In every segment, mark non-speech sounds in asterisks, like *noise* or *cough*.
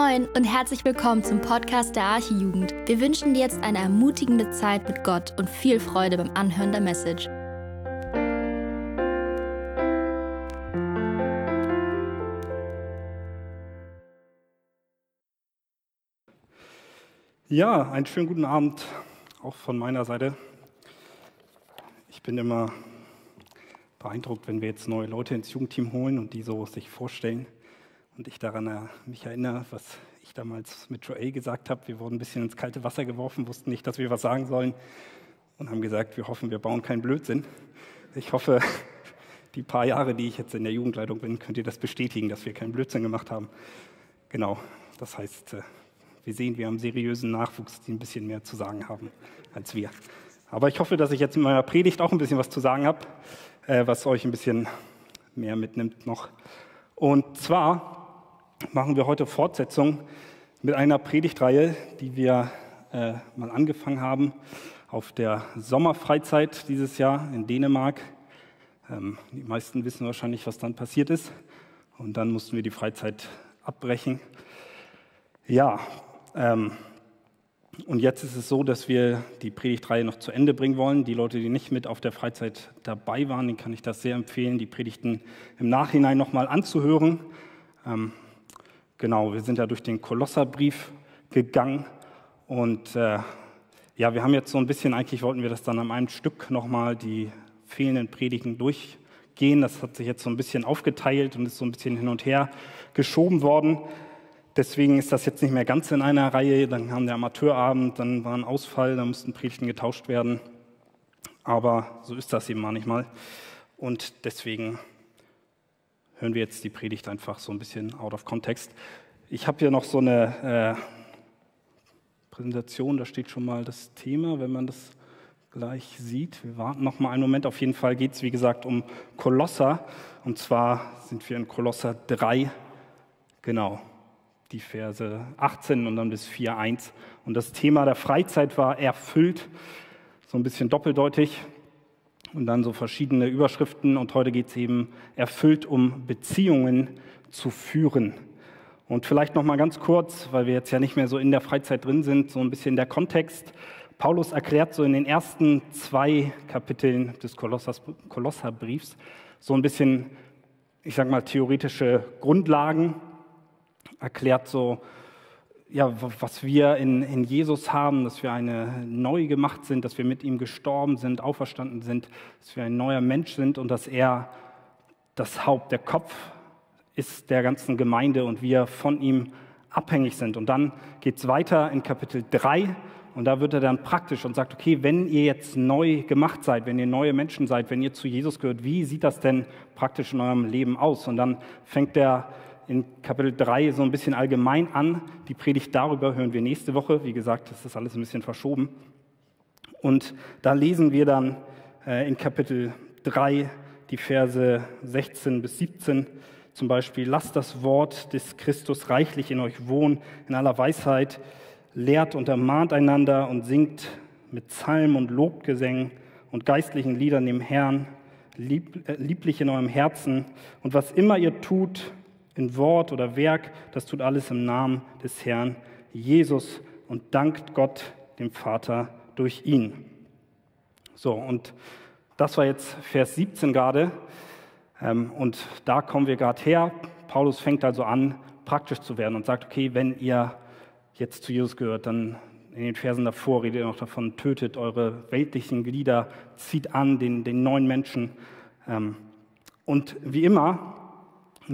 Moin und herzlich willkommen zum Podcast der Archijugend. Wir wünschen dir jetzt eine ermutigende Zeit mit Gott und viel Freude beim Anhören der Message. Ja, einen schönen guten Abend auch von meiner Seite. Ich bin immer beeindruckt, wenn wir jetzt neue Leute ins Jugendteam holen und die so sich vorstellen und ich daran äh, mich erinnere, was ich damals mit Joel gesagt habe. Wir wurden ein bisschen ins kalte Wasser geworfen, wussten nicht, dass wir was sagen sollen und haben gesagt, wir hoffen, wir bauen keinen Blödsinn. Ich hoffe, *laughs* die paar Jahre, die ich jetzt in der Jugendleitung bin, könnt ihr das bestätigen, dass wir keinen Blödsinn gemacht haben. Genau, das heißt, äh, wir sehen, wir haben seriösen Nachwuchs, die ein bisschen mehr zu sagen haben als wir. Aber ich hoffe, dass ich jetzt in meiner Predigt auch ein bisschen was zu sagen habe, äh, was euch ein bisschen mehr mitnimmt noch. Und zwar machen wir heute Fortsetzung mit einer Predigtreihe, die wir äh, mal angefangen haben auf der Sommerfreizeit dieses Jahr in Dänemark. Ähm, die meisten wissen wahrscheinlich, was dann passiert ist. Und dann mussten wir die Freizeit abbrechen. Ja, ähm, und jetzt ist es so, dass wir die Predigtreihe noch zu Ende bringen wollen. Die Leute, die nicht mit auf der Freizeit dabei waren, denen kann ich das sehr empfehlen, die Predigten im Nachhinein nochmal anzuhören. Ähm, Genau, wir sind ja durch den Kolosserbrief gegangen und äh, ja, wir haben jetzt so ein bisschen, eigentlich wollten wir das dann an einem Stück nochmal die fehlenden Predigen durchgehen. Das hat sich jetzt so ein bisschen aufgeteilt und ist so ein bisschen hin und her geschoben worden. Deswegen ist das jetzt nicht mehr ganz in einer Reihe. Dann haben wir Amateurabend, dann war ein Ausfall, da mussten Predigten getauscht werden. Aber so ist das eben manchmal. Und deswegen hören wir jetzt die Predigt einfach so ein bisschen out of context. Ich habe hier noch so eine äh, Präsentation, da steht schon mal das Thema, wenn man das gleich sieht. Wir warten noch mal einen Moment. Auf jeden Fall geht es, wie gesagt, um Kolosser. Und zwar sind wir in Kolosser 3, genau, die Verse 18 und dann bis 4.1. Und das Thema der Freizeit war erfüllt, so ein bisschen doppeldeutig und dann so verschiedene Überschriften. Und heute geht es eben erfüllt um Beziehungen zu führen. Und vielleicht noch mal ganz kurz, weil wir jetzt ja nicht mehr so in der Freizeit drin sind, so ein bisschen der Kontext. Paulus erklärt so in den ersten zwei Kapiteln des Kolosserbriefs so ein bisschen, ich sag mal, theoretische Grundlagen, erklärt so ja, was wir in, in Jesus haben, dass wir eine neu gemacht sind, dass wir mit ihm gestorben sind, auferstanden sind, dass wir ein neuer Mensch sind und dass er das Haupt, der Kopf ist der ganzen Gemeinde und wir von ihm abhängig sind. Und dann geht es weiter in Kapitel 3 und da wird er dann praktisch und sagt, okay, wenn ihr jetzt neu gemacht seid, wenn ihr neue Menschen seid, wenn ihr zu Jesus gehört, wie sieht das denn praktisch in eurem Leben aus? Und dann fängt er in Kapitel 3 so ein bisschen allgemein an. Die Predigt darüber hören wir nächste Woche. Wie gesagt, das ist alles ein bisschen verschoben. Und da lesen wir dann äh, in Kapitel 3 die Verse 16 bis 17 zum Beispiel, lasst das Wort des Christus reichlich in euch wohnen, in aller Weisheit, lehrt und ermahnt einander und singt mit Psalmen und Lobgesängen und geistlichen Liedern dem Herrn, lieb, äh, lieblich in eurem Herzen. Und was immer ihr tut, in Wort oder Werk, das tut alles im Namen des Herrn Jesus und dankt Gott, dem Vater, durch ihn. So, und das war jetzt Vers 17 gerade. Ähm, und da kommen wir gerade her. Paulus fängt also an, praktisch zu werden und sagt, okay, wenn ihr jetzt zu Jesus gehört, dann in den Versen davor redet ihr noch davon, tötet eure weltlichen Glieder, zieht an den, den neuen Menschen. Ähm, und wie immer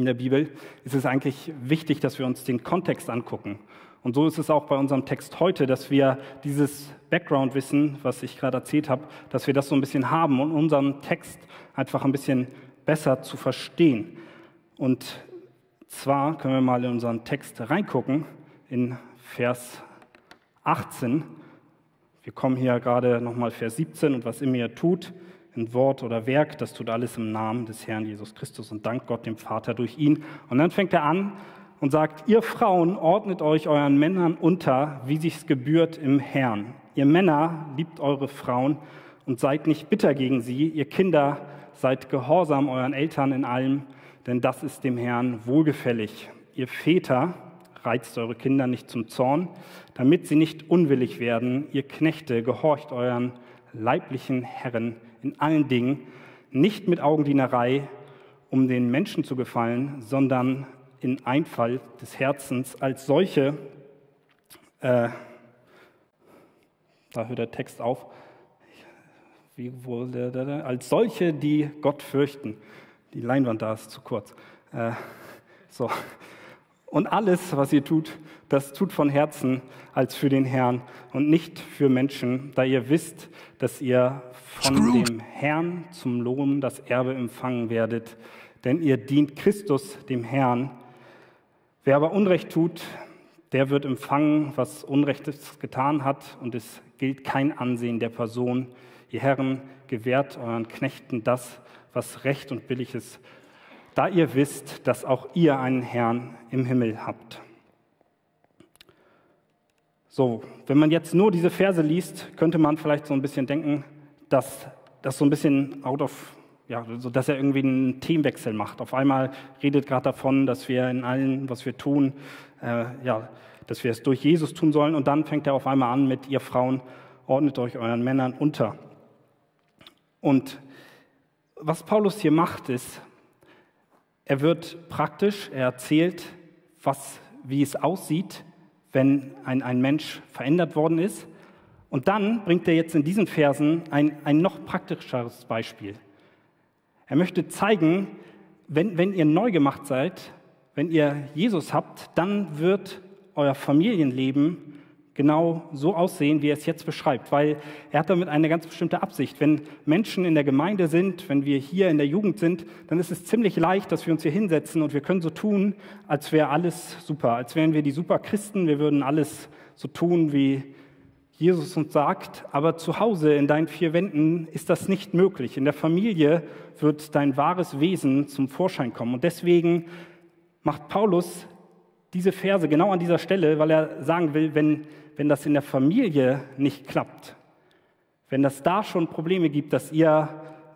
in der Bibel, ist es eigentlich wichtig, dass wir uns den Kontext angucken. Und so ist es auch bei unserem Text heute, dass wir dieses Background-Wissen, was ich gerade erzählt habe, dass wir das so ein bisschen haben und unseren Text einfach ein bisschen besser zu verstehen. Und zwar können wir mal in unseren Text reingucken, in Vers 18. Wir kommen hier gerade nochmal Vers 17 und was ihr tut, in Wort oder Werk, das tut alles im Namen des Herrn Jesus Christus und dankt Gott dem Vater durch ihn. Und dann fängt er an und sagt, ihr Frauen ordnet euch euren Männern unter, wie sich's gebührt im Herrn. Ihr Männer liebt eure Frauen und seid nicht bitter gegen sie. Ihr Kinder seid gehorsam euren Eltern in allem, denn das ist dem Herrn wohlgefällig. Ihr Väter reizt eure Kinder nicht zum Zorn, damit sie nicht unwillig werden. Ihr Knechte, gehorcht euren leiblichen Herren in allen Dingen, nicht mit Augendienerei, um den Menschen zu gefallen, sondern in Einfall des Herzens als solche, äh, da hört der Text auf, wie wohl, als solche, die Gott fürchten. Die Leinwand da ist zu kurz. Äh, so. Und alles, was ihr tut, das tut von Herzen als für den Herrn und nicht für Menschen, da ihr wisst, dass ihr von dem Herrn zum Lohn das Erbe empfangen werdet. Denn ihr dient Christus, dem Herrn. Wer aber Unrecht tut, der wird empfangen, was Unrechtes getan hat, und es gilt kein Ansehen der Person. Ihr Herren, gewährt euren Knechten das, was recht und billig ist, da ihr wisst, dass auch ihr einen Herrn im Himmel habt. So, wenn man jetzt nur diese Verse liest, könnte man vielleicht so ein bisschen denken, dass das so ein bisschen out of, ja, so dass er irgendwie einen Themenwechsel macht. Auf einmal redet gerade davon, dass wir in allem, was wir tun, äh, ja, dass wir es durch Jesus tun sollen. Und dann fängt er auf einmal an mit, ihr Frauen, ordnet euch euren Männern unter. Und was Paulus hier macht, ist, er wird praktisch, er erzählt, was, wie es aussieht, wenn ein, ein Mensch verändert worden ist. Und dann bringt er jetzt in diesen Versen ein, ein noch praktischeres Beispiel. Er möchte zeigen, wenn, wenn ihr neu gemacht seid, wenn ihr Jesus habt, dann wird euer Familienleben genau so aussehen, wie er es jetzt beschreibt, weil er hat damit eine ganz bestimmte Absicht. Wenn Menschen in der Gemeinde sind, wenn wir hier in der Jugend sind, dann ist es ziemlich leicht, dass wir uns hier hinsetzen und wir können so tun, als wäre alles super, als wären wir die super Christen, wir würden alles so tun, wie Jesus uns sagt, aber zu Hause in deinen vier Wänden ist das nicht möglich. In der Familie wird dein wahres Wesen zum Vorschein kommen. Und deswegen macht Paulus diese Verse genau an dieser Stelle, weil er sagen will, wenn, wenn das in der Familie nicht klappt, wenn das da schon Probleme gibt, dass ihr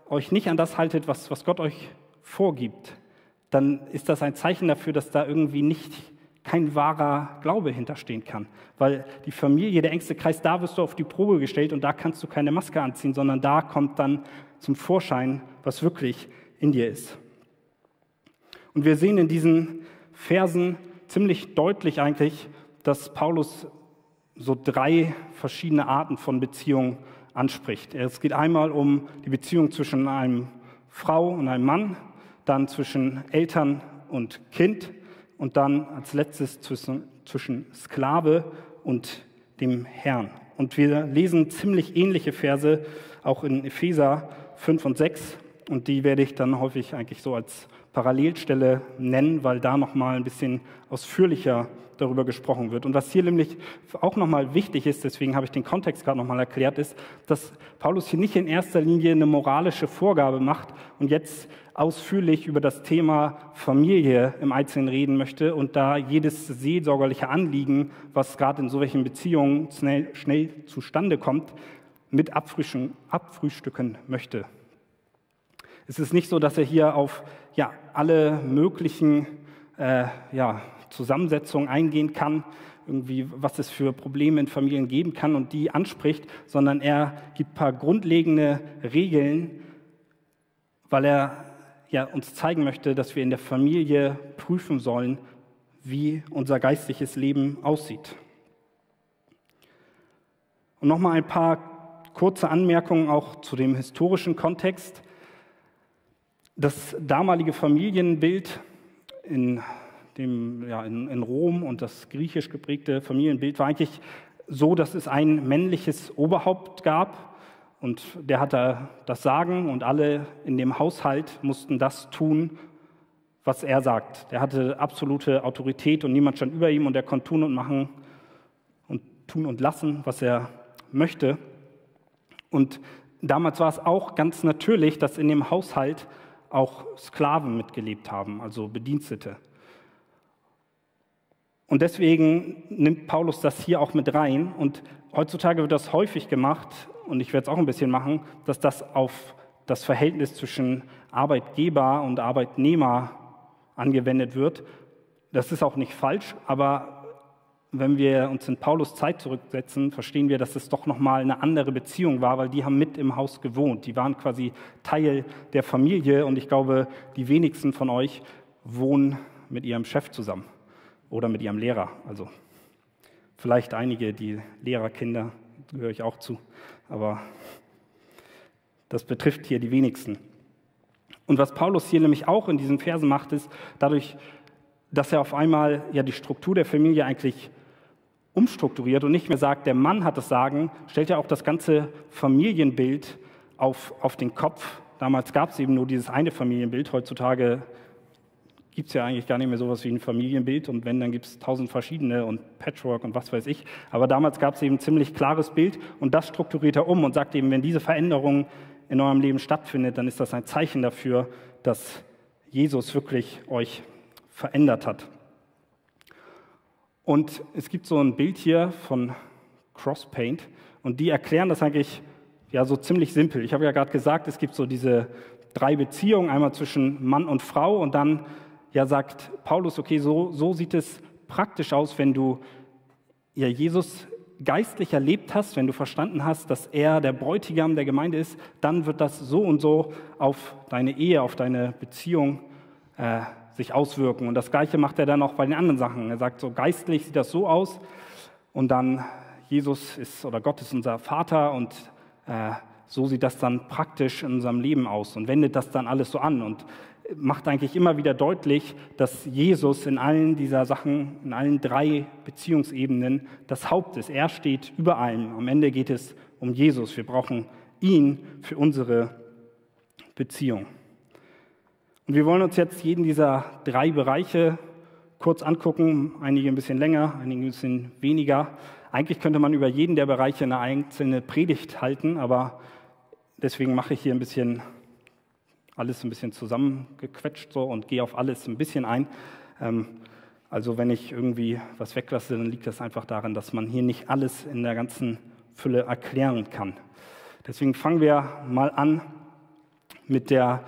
euch nicht an das haltet, was, was Gott euch vorgibt, dann ist das ein Zeichen dafür, dass da irgendwie nicht kein wahrer Glaube hinterstehen kann. Weil die Familie, der engste Kreis, da wirst du auf die Probe gestellt und da kannst du keine Maske anziehen, sondern da kommt dann zum Vorschein, was wirklich in dir ist. Und wir sehen in diesen Versen ziemlich deutlich eigentlich, dass Paulus so drei verschiedene Arten von Beziehungen anspricht. Es geht einmal um die Beziehung zwischen einem Frau und einem Mann, dann zwischen Eltern und Kind und dann als letztes zwischen, zwischen Sklave und dem Herrn. Und wir lesen ziemlich ähnliche Verse auch in Epheser 5 und 6 und die werde ich dann häufig eigentlich so als Parallelstelle nennen, weil da noch mal ein bisschen ausführlicher darüber gesprochen wird. Und was hier nämlich auch noch mal wichtig ist, deswegen habe ich den Kontext gerade noch mal erklärt, ist, dass Paulus hier nicht in erster Linie eine moralische Vorgabe macht und jetzt ausführlich über das Thema Familie im Einzelnen reden möchte und da jedes seelsorgerliche Anliegen, was gerade in solchen Beziehungen schnell, schnell zustande kommt, mit abfrühstücken möchte. Es ist nicht so, dass er hier auf ja, alle möglichen äh, ja, Zusammensetzungen eingehen kann, irgendwie, was es für Probleme in Familien geben kann und die anspricht, sondern er gibt ein paar grundlegende Regeln, weil er ja, uns zeigen möchte, dass wir in der Familie prüfen sollen, wie unser geistliches Leben aussieht. Und nochmal ein paar kurze Anmerkungen auch zu dem historischen Kontext. Das damalige Familienbild in, dem, ja, in, in Rom und das griechisch geprägte Familienbild war eigentlich so, dass es ein männliches Oberhaupt gab und der hatte das Sagen und alle in dem Haushalt mussten das tun, was er sagt. Der hatte absolute Autorität und niemand stand über ihm und er konnte tun und machen und tun und lassen, was er möchte. Und damals war es auch ganz natürlich, dass in dem Haushalt auch Sklaven mitgelebt haben, also Bedienstete. Und deswegen nimmt Paulus das hier auch mit rein. Und heutzutage wird das häufig gemacht, und ich werde es auch ein bisschen machen, dass das auf das Verhältnis zwischen Arbeitgeber und Arbeitnehmer angewendet wird. Das ist auch nicht falsch, aber wenn wir uns in Paulus Zeit zurücksetzen, verstehen wir, dass es doch nochmal eine andere Beziehung war, weil die haben mit im Haus gewohnt. Die waren quasi Teil der Familie und ich glaube, die wenigsten von euch wohnen mit ihrem Chef zusammen oder mit ihrem Lehrer. Also vielleicht einige, die Lehrerkinder, gehöre ich auch zu, aber das betrifft hier die wenigsten. Und was Paulus hier nämlich auch in diesen Versen macht, ist dadurch, dass er auf einmal ja die Struktur der Familie eigentlich umstrukturiert und nicht mehr sagt, der Mann hat das Sagen, stellt er auch das ganze Familienbild auf, auf den Kopf. Damals gab es eben nur dieses eine Familienbild. Heutzutage gibt es ja eigentlich gar nicht mehr sowas wie ein Familienbild und wenn, dann gibt es tausend verschiedene und Patchwork und was weiß ich. Aber damals gab es eben ein ziemlich klares Bild und das strukturiert er um und sagt eben, wenn diese Veränderung in eurem Leben stattfindet, dann ist das ein Zeichen dafür, dass Jesus wirklich euch verändert hat. Und es gibt so ein Bild hier von Crosspaint und die erklären das eigentlich ja so ziemlich simpel. Ich habe ja gerade gesagt, es gibt so diese drei Beziehungen, einmal zwischen Mann und Frau und dann ja sagt Paulus, okay, so, so sieht es praktisch aus, wenn du ja Jesus geistlich erlebt hast, wenn du verstanden hast, dass er der Bräutigam der Gemeinde ist, dann wird das so und so auf deine Ehe, auf deine Beziehung äh, sich auswirken. Und das Gleiche macht er dann auch bei den anderen Sachen. Er sagt so, geistlich sieht das so aus und dann Jesus ist oder Gott ist unser Vater und äh, so sieht das dann praktisch in unserem Leben aus und wendet das dann alles so an und macht eigentlich immer wieder deutlich, dass Jesus in allen dieser Sachen, in allen drei Beziehungsebenen das Haupt ist. Er steht über allem. Am Ende geht es um Jesus. Wir brauchen ihn für unsere Beziehung. Und wir wollen uns jetzt jeden dieser drei Bereiche kurz angucken, einige ein bisschen länger, einige ein bisschen weniger. Eigentlich könnte man über jeden der Bereiche eine einzelne Predigt halten, aber deswegen mache ich hier ein bisschen alles ein bisschen zusammengequetscht so und gehe auf alles ein bisschen ein. Ähm, also wenn ich irgendwie was weglasse, dann liegt das einfach daran, dass man hier nicht alles in der ganzen Fülle erklären kann. Deswegen fangen wir mal an mit der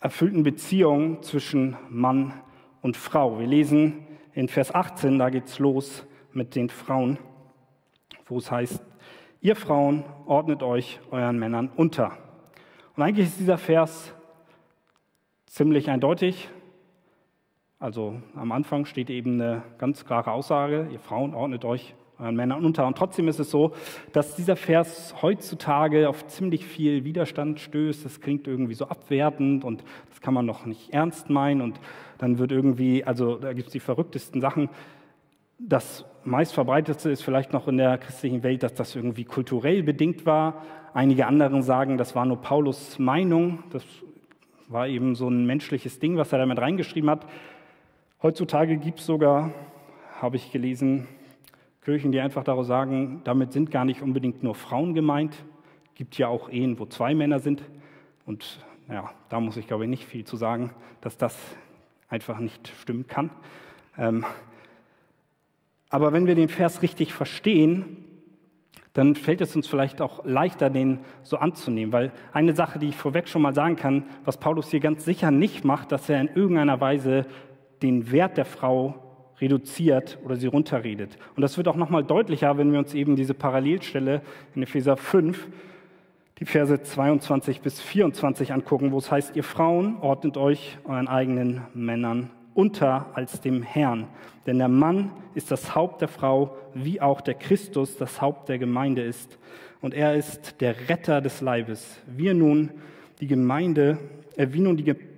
erfüllten Beziehung zwischen Mann und Frau. Wir lesen in Vers 18, da geht es los mit den Frauen, wo es heißt, ihr Frauen ordnet euch euren Männern unter. Und eigentlich ist dieser Vers ziemlich eindeutig. Also am Anfang steht eben eine ganz klare Aussage, ihr Frauen ordnet euch euren Männern unter. Und trotzdem ist es so, dass dieser Vers heutzutage auf ziemlich viel Widerstand stößt. Das klingt irgendwie so abwertend und das kann man noch nicht ernst meinen. Und dann wird irgendwie, also da gibt es die verrücktesten Sachen. Das meistverbreitetste ist vielleicht noch in der christlichen Welt, dass das irgendwie kulturell bedingt war. Einige anderen sagen, das war nur Paulus Meinung. Das war eben so ein menschliches Ding, was er damit reingeschrieben hat. Heutzutage gibt es sogar, habe ich gelesen, Kirchen, die einfach darauf sagen, damit sind gar nicht unbedingt nur Frauen gemeint. Es gibt ja auch Ehen, wo zwei Männer sind. Und ja, da muss ich glaube ich nicht viel zu sagen, dass das einfach nicht stimmen kann. Ähm, aber wenn wir den Vers richtig verstehen, dann fällt es uns vielleicht auch leichter, den so anzunehmen. Weil eine Sache, die ich vorweg schon mal sagen kann, was Paulus hier ganz sicher nicht macht, dass er in irgendeiner Weise den Wert der Frau reduziert oder sie runterredet. Und das wird auch nochmal deutlicher, wenn wir uns eben diese Parallelstelle in Epheser 5, die Verse 22 bis 24 angucken, wo es heißt, ihr Frauen ordnet euch euren eigenen Männern unter als dem Herrn. Denn der Mann ist das Haupt der Frau, wie auch der Christus das Haupt der Gemeinde ist. Und er ist der Retter des Leibes. Wir nun die Gemeinde, äh, wie nun die Gemeinde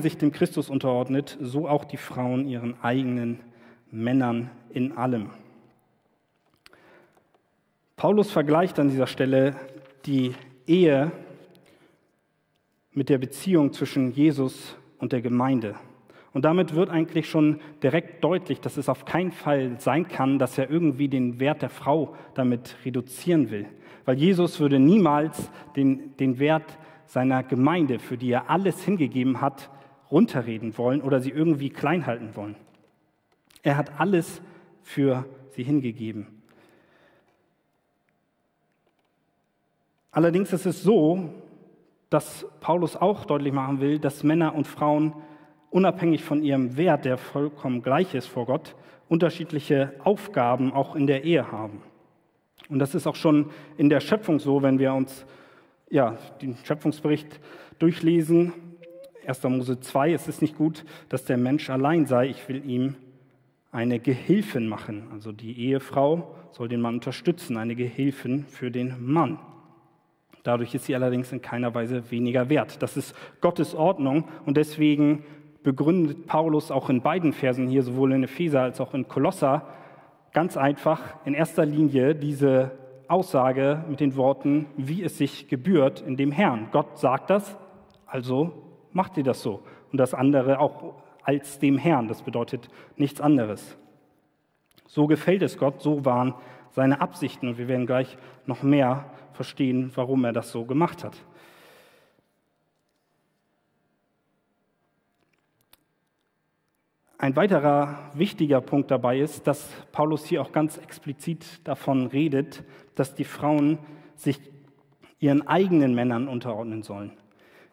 sich dem Christus unterordnet, so auch die Frauen ihren eigenen Männern in allem. Paulus vergleicht an dieser Stelle die Ehe mit der Beziehung zwischen Jesus und der Gemeinde. Und damit wird eigentlich schon direkt deutlich, dass es auf keinen Fall sein kann, dass er irgendwie den Wert der Frau damit reduzieren will. Weil Jesus würde niemals den, den Wert seiner Gemeinde, für die er alles hingegeben hat, runterreden wollen oder sie irgendwie klein halten wollen. Er hat alles für sie hingegeben. Allerdings ist es so, dass Paulus auch deutlich machen will, dass Männer und Frauen unabhängig von ihrem Wert, der vollkommen gleich ist vor Gott, unterschiedliche Aufgaben auch in der Ehe haben. Und das ist auch schon in der Schöpfung so, wenn wir uns ja, den Schöpfungsbericht durchlesen. 1. Mose 2, es ist nicht gut, dass der Mensch allein sei. Ich will ihm eine Gehilfin machen. Also die Ehefrau soll den Mann unterstützen, eine Gehilfin für den Mann. Dadurch ist sie allerdings in keiner Weise weniger wert. Das ist Gottes Ordnung und deswegen begründet Paulus auch in beiden Versen hier, sowohl in Epheser als auch in Kolosser, ganz einfach in erster Linie diese Aussage mit den Worten, wie es sich gebührt in dem Herrn. Gott sagt das, also macht ihr das so. Und das andere auch als dem Herrn, das bedeutet nichts anderes. So gefällt es Gott, so waren seine Absichten und wir werden gleich noch mehr verstehen, warum er das so gemacht hat. Ein weiterer wichtiger Punkt dabei ist, dass Paulus hier auch ganz explizit davon redet, dass die Frauen sich ihren eigenen Männern unterordnen sollen.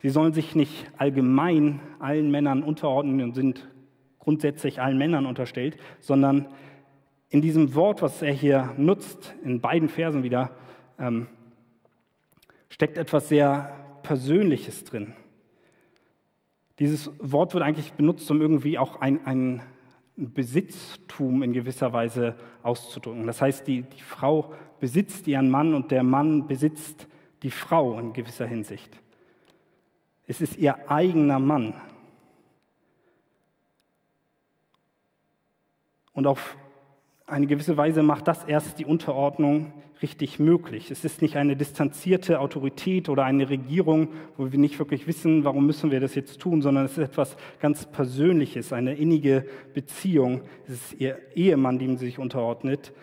Sie sollen sich nicht allgemein allen Männern unterordnen und sind grundsätzlich allen Männern unterstellt, sondern in diesem Wort, was er hier nutzt, in beiden Versen wieder, ähm, steckt etwas sehr Persönliches drin. Dieses Wort wird eigentlich benutzt, um irgendwie auch ein, ein Besitztum in gewisser Weise auszudrücken. Das heißt, die, die Frau besitzt ihren Mann und der Mann besitzt die Frau in gewisser Hinsicht. Es ist ihr eigener Mann. Und auf eine gewisse Weise macht das erst die Unterordnung richtig möglich. Es ist nicht eine distanzierte Autorität oder eine Regierung, wo wir nicht wirklich wissen, warum müssen wir das jetzt tun, sondern es ist etwas ganz Persönliches, eine innige Beziehung. Es ist ihr Ehemann, dem sie sich unterordnet.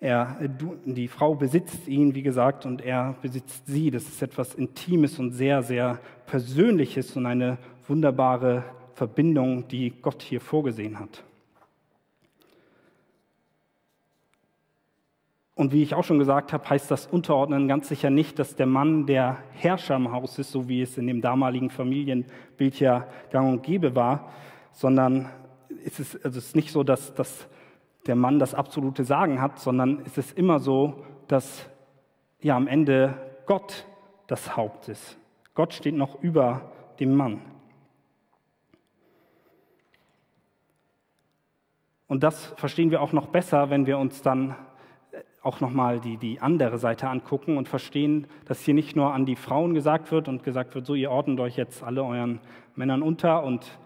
Er, die Frau besitzt ihn, wie gesagt, und er besitzt sie. Das ist etwas Intimes und sehr, sehr Persönliches und eine wunderbare Verbindung, die Gott hier vorgesehen hat. Und wie ich auch schon gesagt habe, heißt das Unterordnen ganz sicher nicht, dass der Mann der Herrscher im Haus ist, so wie es in dem damaligen Familienbild ja gang und gäbe war, sondern es ist, also es ist nicht so, dass, dass der Mann das absolute Sagen hat, sondern es ist immer so, dass ja am Ende Gott das Haupt ist. Gott steht noch über dem Mann. Und das verstehen wir auch noch besser, wenn wir uns dann auch nochmal die, die andere Seite angucken und verstehen, dass hier nicht nur an die Frauen gesagt wird und gesagt wird, so ihr ordnet euch jetzt alle euren Männern unter und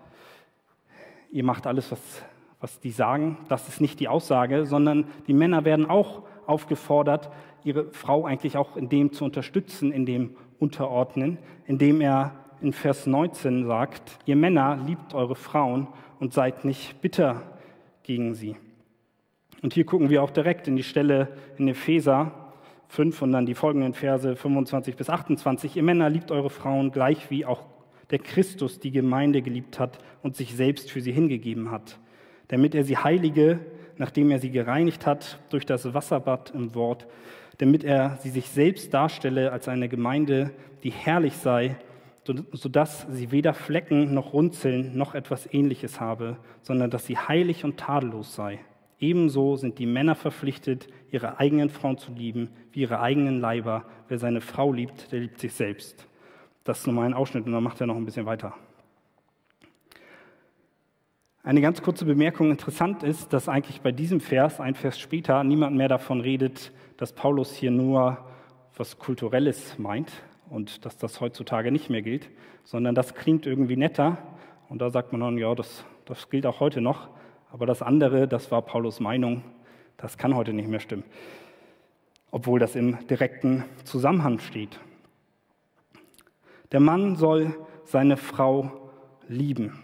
ihr macht alles, was, was die sagen. Das ist nicht die Aussage, sondern die Männer werden auch aufgefordert, ihre Frau eigentlich auch in dem zu unterstützen, in dem Unterordnen, indem er in Vers 19 sagt, ihr Männer liebt eure Frauen und seid nicht bitter gegen sie. Und hier gucken wir auch direkt in die Stelle in Epheser 5 und dann die folgenden Verse 25 bis 28. Ihr Männer liebt eure Frauen gleich wie auch der Christus die Gemeinde geliebt hat und sich selbst für sie hingegeben hat, damit er sie heilige, nachdem er sie gereinigt hat durch das Wasserbad im Wort, damit er sie sich selbst darstelle als eine Gemeinde, die herrlich sei, sodass sie weder Flecken noch Runzeln noch etwas ähnliches habe, sondern dass sie heilig und tadellos sei. Ebenso sind die Männer verpflichtet, ihre eigenen Frauen zu lieben, wie ihre eigenen Leiber. Wer seine Frau liebt, der liebt sich selbst. Das ist nochmal ein Ausschnitt und dann macht er noch ein bisschen weiter. Eine ganz kurze Bemerkung. Interessant ist, dass eigentlich bei diesem Vers, ein Vers später, niemand mehr davon redet, dass Paulus hier nur was Kulturelles meint und dass das heutzutage nicht mehr gilt, sondern das klingt irgendwie netter. Und da sagt man dann, ja, das, das gilt auch heute noch. Aber das andere, das war Paulus Meinung, das kann heute nicht mehr stimmen, obwohl das im direkten Zusammenhang steht. Der Mann soll seine Frau lieben.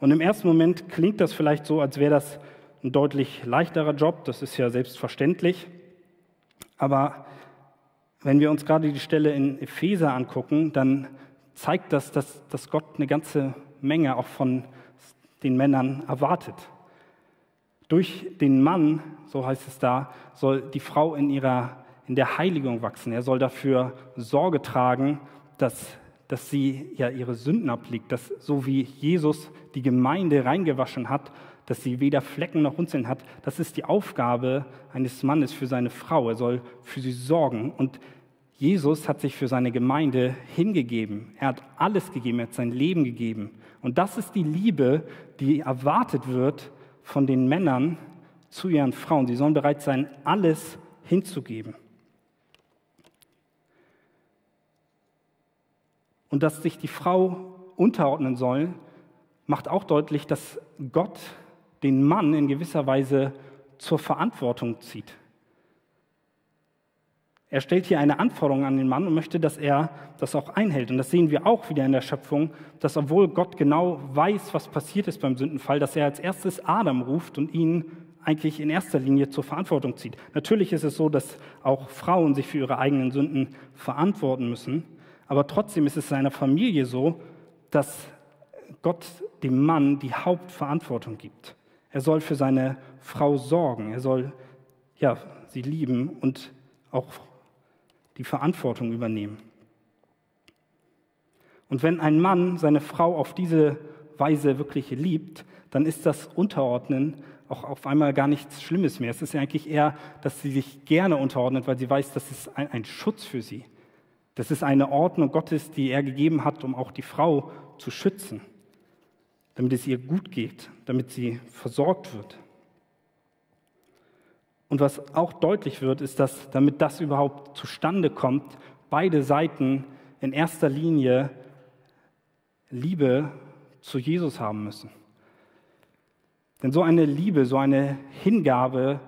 Und im ersten Moment klingt das vielleicht so, als wäre das ein deutlich leichterer Job, das ist ja selbstverständlich. Aber wenn wir uns gerade die Stelle in Epheser angucken, dann zeigt das, dass, dass Gott eine ganze Menge auch von den Männern erwartet. Durch den Mann, so heißt es da, soll die Frau in, ihrer, in der Heiligung wachsen. Er soll dafür Sorge tragen, dass dass sie ja ihre Sünden ablegt, dass so wie Jesus die Gemeinde reingewaschen hat, dass sie weder Flecken noch Runzeln hat. Das ist die Aufgabe eines Mannes für seine Frau. Er soll für sie sorgen. Und Jesus hat sich für seine Gemeinde hingegeben. Er hat alles gegeben. Er hat sein Leben gegeben. Und das ist die Liebe, die erwartet wird von den Männern zu ihren Frauen. Sie sollen bereit sein, alles hinzugeben. Und dass sich die Frau unterordnen soll, macht auch deutlich, dass Gott den Mann in gewisser Weise zur Verantwortung zieht. Er stellt hier eine Anforderung an den Mann und möchte, dass er das auch einhält. Und das sehen wir auch wieder in der Schöpfung, dass obwohl Gott genau weiß, was passiert ist beim Sündenfall, dass er als erstes Adam ruft und ihn eigentlich in erster Linie zur Verantwortung zieht. Natürlich ist es so, dass auch Frauen sich für ihre eigenen Sünden verantworten müssen, aber trotzdem ist es seiner Familie so, dass Gott dem Mann die Hauptverantwortung gibt. Er soll für seine Frau sorgen, er soll ja, sie lieben und auch die Verantwortung übernehmen. Und wenn ein Mann seine Frau auf diese Weise wirklich liebt, dann ist das Unterordnen auch auf einmal gar nichts Schlimmes mehr. Es ist ja eigentlich eher, dass sie sich gerne unterordnet, weil sie weiß, das ist ein, ein Schutz für sie. Das ist eine Ordnung Gottes, die er gegeben hat, um auch die Frau zu schützen, damit es ihr gut geht, damit sie versorgt wird. Und was auch deutlich wird, ist, dass damit das überhaupt zustande kommt, beide Seiten in erster Linie Liebe zu Jesus haben müssen. Denn so eine Liebe, so eine Hingabe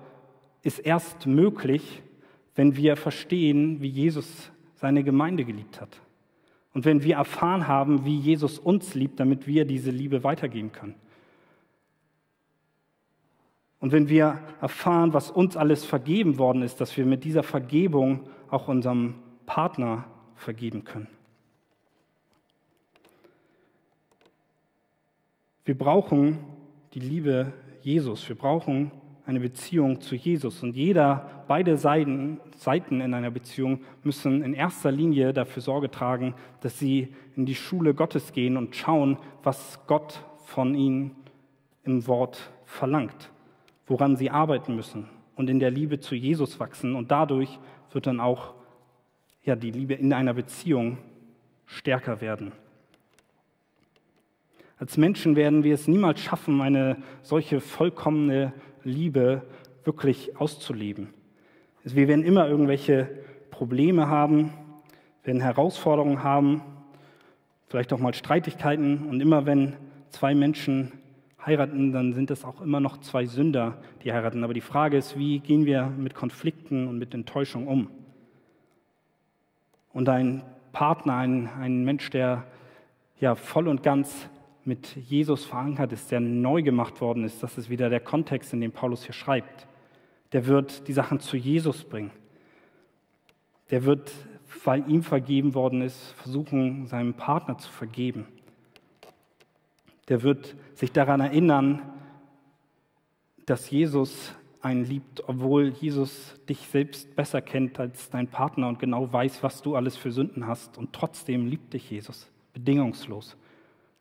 ist erst möglich, wenn wir verstehen, wie Jesus seine Gemeinde geliebt hat. Und wenn wir erfahren haben, wie Jesus uns liebt, damit wir diese Liebe weitergeben können. Und wenn wir erfahren, was uns alles vergeben worden ist, dass wir mit dieser Vergebung auch unserem Partner vergeben können. Wir brauchen die Liebe Jesus. Wir brauchen eine Beziehung zu Jesus. Und jeder, beide Seiten, Seiten in einer Beziehung müssen in erster Linie dafür Sorge tragen, dass sie in die Schule Gottes gehen und schauen, was Gott von ihnen im Wort verlangt woran sie arbeiten müssen und in der Liebe zu Jesus wachsen. Und dadurch wird dann auch ja, die Liebe in einer Beziehung stärker werden. Als Menschen werden wir es niemals schaffen, eine solche vollkommene Liebe wirklich auszuleben. Also wir werden immer irgendwelche Probleme haben, werden Herausforderungen haben, vielleicht auch mal Streitigkeiten. Und immer wenn zwei Menschen heiraten, dann sind es auch immer noch zwei Sünder, die heiraten. Aber die Frage ist, wie gehen wir mit Konflikten und mit Enttäuschung um? Und ein Partner, ein, ein Mensch, der ja voll und ganz mit Jesus verankert ist, der neu gemacht worden ist, das ist wieder der Kontext, in dem Paulus hier schreibt. Der wird die Sachen zu Jesus bringen. Der wird, weil ihm vergeben worden ist, versuchen, seinem Partner zu vergeben der wird sich daran erinnern, dass Jesus einen liebt, obwohl Jesus dich selbst besser kennt als dein Partner und genau weiß, was du alles für Sünden hast. Und trotzdem liebt dich Jesus bedingungslos.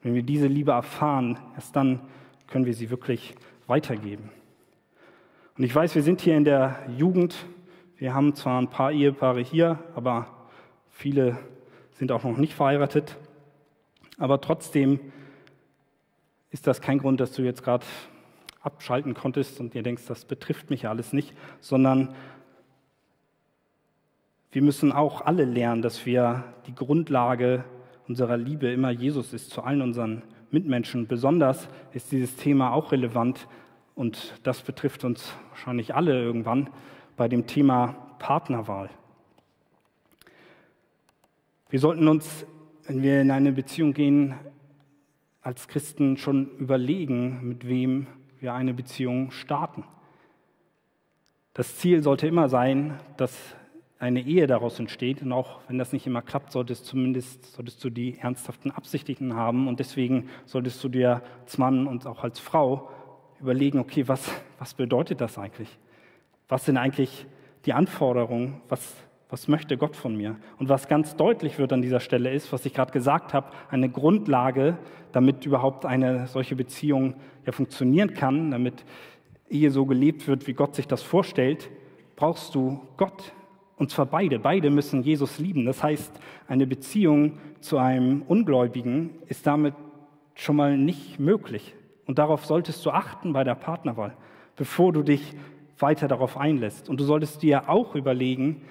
Wenn wir diese Liebe erfahren, erst dann können wir sie wirklich weitergeben. Und ich weiß, wir sind hier in der Jugend. Wir haben zwar ein paar Ehepaare hier, aber viele sind auch noch nicht verheiratet. Aber trotzdem ist das kein Grund, dass du jetzt gerade abschalten konntest und dir denkst, das betrifft mich alles nicht, sondern wir müssen auch alle lernen, dass wir die Grundlage unserer Liebe immer Jesus ist zu allen unseren Mitmenschen. Besonders ist dieses Thema auch relevant und das betrifft uns wahrscheinlich alle irgendwann bei dem Thema Partnerwahl. Wir sollten uns, wenn wir in eine Beziehung gehen, als Christen schon überlegen, mit wem wir eine Beziehung starten. Das Ziel sollte immer sein, dass eine Ehe daraus entsteht. Und auch wenn das nicht immer klappt, solltest, zumindest, solltest du die ernsthaften Absichten haben. Und deswegen solltest du dir als Mann und auch als Frau überlegen, okay, was, was bedeutet das eigentlich? Was sind eigentlich die Anforderungen? Was Was möchte Gott von mir? Und was ganz deutlich wird an dieser Stelle ist, was ich gerade gesagt habe, eine Grundlage, damit überhaupt eine solche Beziehung ja funktionieren kann, damit Ehe so gelebt wird, wie Gott sich das vorstellt, brauchst du Gott. Und zwar beide. Beide müssen Jesus lieben. Das heißt, eine Beziehung zu einem Ungläubigen ist damit schon mal nicht möglich. Und darauf solltest du achten bei der Partnerwahl, bevor du dich weiter darauf einlässt. Und du solltest dir auch überlegen,